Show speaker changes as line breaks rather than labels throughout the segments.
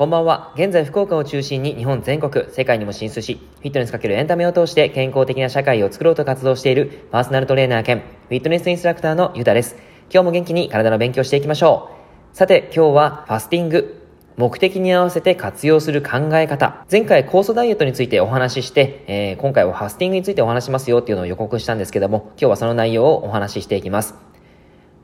こんばんは。現在、福岡を中心に日本全国、世界にも進出し、フィットネスかけるエンタメを通して健康的な社会を作ろうと活動しているパーソナルトレーナー兼フィットネスインストラクターのゆうたです。今日も元気に体の勉強していきましょう。さて、今日はファスティング。目的に合わせて活用する考え方。前回酵素ダイエットについてお話しして、えー、今回はファスティングについてお話しますよっていうのを予告したんですけども、今日はその内容をお話ししていきます。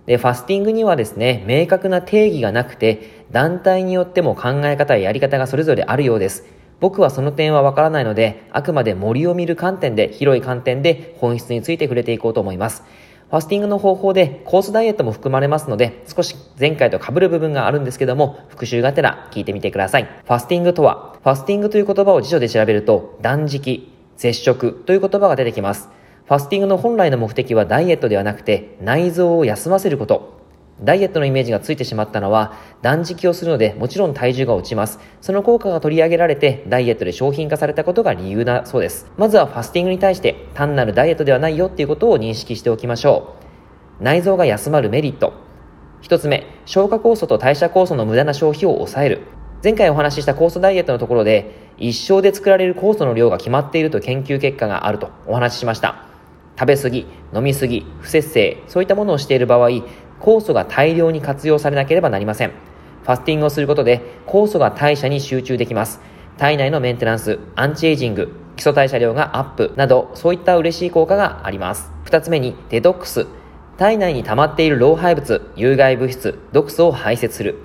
で、ファスティングにはですね、明確な定義がなくて、団体によっても考え方ややり方がそれぞれあるようです。僕はその点はわからないので、あくまで森を見る観点で、広い観点で本質について触れていこうと思います。ファスティングの方法でコースダイエットも含まれますので、少し前回と被る部分があるんですけども、復習がてら聞いてみてください。ファスティングとは、ファスティングという言葉を辞書で調べると、断食、絶食という言葉が出てきます。ファスティングの本来の目的はダイエットではなくて内臓を休ませること。ダイエットのイメージがついてしまったのは断食をするのでもちろん体重が落ちます。その効果が取り上げられてダイエットで商品化されたことが理由だそうです。まずはファスティングに対して単なるダイエットではないよっていうことを認識しておきましょう。内臓が休まるメリット。一つ目、消化酵素と代謝酵素の無駄な消費を抑える。前回お話しした酵素ダイエットのところで一生で作られる酵素の量が決まっていると研究結果があるとお話ししました。食べ過ぎ、飲み過ぎ、不節制、そういったものをしている場合、酵素が大量に活用されなければなりません。ファスティングをすることで、酵素が代謝に集中できます。体内のメンテナンス、アンチエイジング、基礎代謝量がアップなど、そういった嬉しい効果があります。二つ目に、デトックス。体内に溜まっている老廃物、有害物質、毒素を排泄する。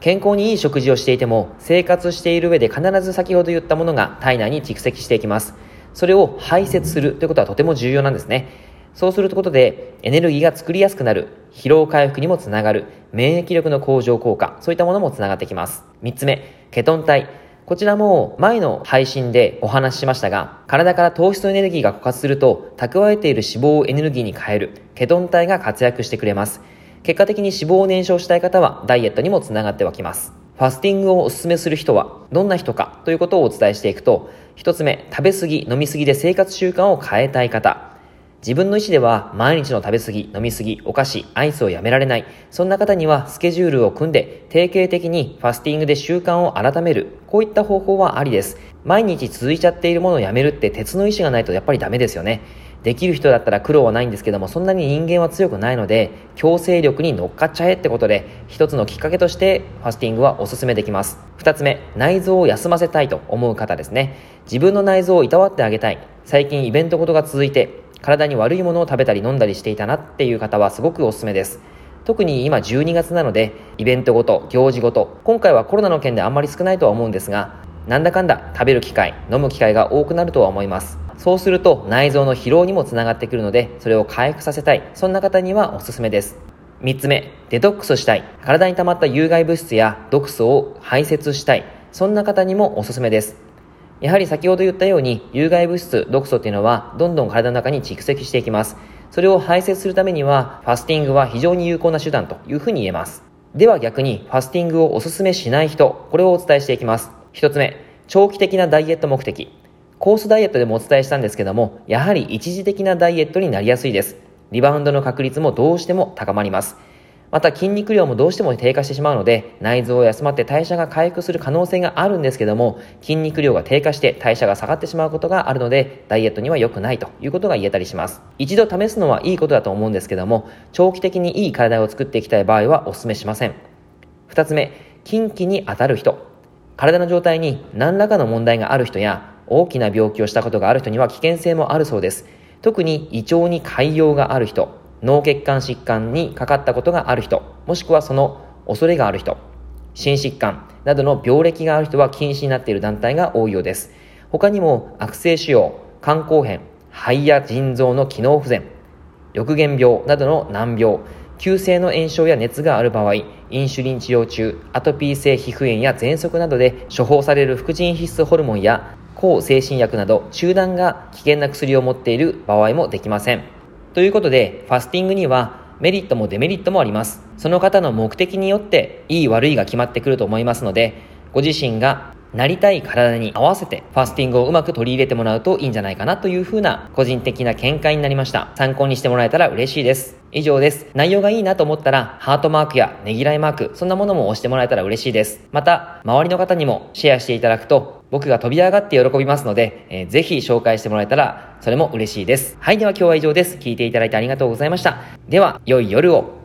健康にいい食事をしていても、生活している上で必ず先ほど言ったものが体内に蓄積していきます。それを排泄するということはとても重要なんですね。そうすることでエネルギーが作りやすくなる、疲労回復にもつながる、免疫力の向上効果、そういったものもつながってきます。三つ目、ケトン体。こちらも前の配信でお話ししましたが、体から糖質エネルギーが枯渇すると、蓄えている脂肪をエネルギーに変える、ケトン体が活躍してくれます。結果的に脂肪を燃焼したい方は、ダイエットにもつながってはきます。ファスティングをお勧めする人は、どんな人かということをお伝えしていくと、一つ目、食べ過ぎ、飲み過ぎで生活習慣を変えたい方。自分の意思では毎日の食べ過ぎ、飲み過ぎ、お菓子、アイスをやめられない。そんな方にはスケジュールを組んで定型的にファスティングで習慣を改める。こういった方法はありです。毎日続いちゃっているものをやめるって鉄の意思がないとやっぱりダメですよね。できる人だったら苦労はないんですけども、そんなに人間は強くないので、強制力に乗っかっちゃえってことで、一つのきっかけとしてファスティングはおすすめできます。二つ目、内臓を休ませたいと思う方ですね。自分の内臓をいたわってあげたい。最近イベントごとが続いて、体に悪いものを食べたり飲んだりしていたなっていう方はすごくおすすめです。特に今12月なので、イベントごと、行事ごと、今回はコロナの件であんまり少ないとは思うんですが、なんだかんだ食べる機会、飲む機会が多くなるとは思います。そうすると内臓の疲労にもつながってくるので、それを回復させたい。そんな方にはおすすめです。3つ目、デトックスしたい。体に溜まった有害物質や毒素を排泄したい。そんな方にもおすすめです。やはり先ほど言ったように、有害物質、毒素っていうのは、どんどん体の中に蓄積していきます。それを排泄するためには、ファスティングは非常に有効な手段というふうに言えます。では逆に、ファスティングをお勧めしない人、これをお伝えしていきます。1つ目、長期的なダイエット目的。コースダイエットでもお伝えしたんですけども、やはり一時的なダイエットになりやすいです。リバウンドの確率もどうしても高まります。また筋肉量もどうしても低下してしまうので、内臓を休まって代謝が回復する可能性があるんですけども、筋肉量が低下して代謝が下がってしまうことがあるので、ダイエットには良くないということが言えたりします。一度試すのはいいことだと思うんですけども、長期的にいい体を作っていきたい場合はお勧めしません。二つ目、近畿に当たる人。体の状態に何らかの問題がある人や、大きな病気をしたことがある人には危険性もあるそうです。特に胃腸に潰瘍がある人、脳血管疾患にかかったことがある人、もしくはその恐れがある人、心疾患などの病歴がある人は禁止になっている団体が多いようです。他にも悪性腫瘍、肝硬変、肺や腎臓の機能不全、緑原病などの難病、急性の炎症や熱がある場合、インシュリン治療中、アトピー性皮膚炎や喘息などで処方される副腎必須ホルモンや抗精神薬など集団が危険な薬を持っている場合もできません。ということで、ファスティングにはメリットもデメリットもあります。その方の目的によっていい悪いが決まってくると思いますので、ご自身がなりたい体に合わせてファスティングをうまく取り入れてもらうといいんじゃないかなという風な個人的な見解になりました。参考にしてもらえたら嬉しいです。以上です。内容がいいなと思ったら、ハートマークやねぎらいマーク、そんなものも押してもらえたら嬉しいです。また、周りの方にもシェアしていただくと、僕が飛び上がって喜びますので、えー、ぜひ紹介してもらえたら、それも嬉しいです。はい、では今日は以上です。聞いていただいてありがとうございました。では、良い夜を。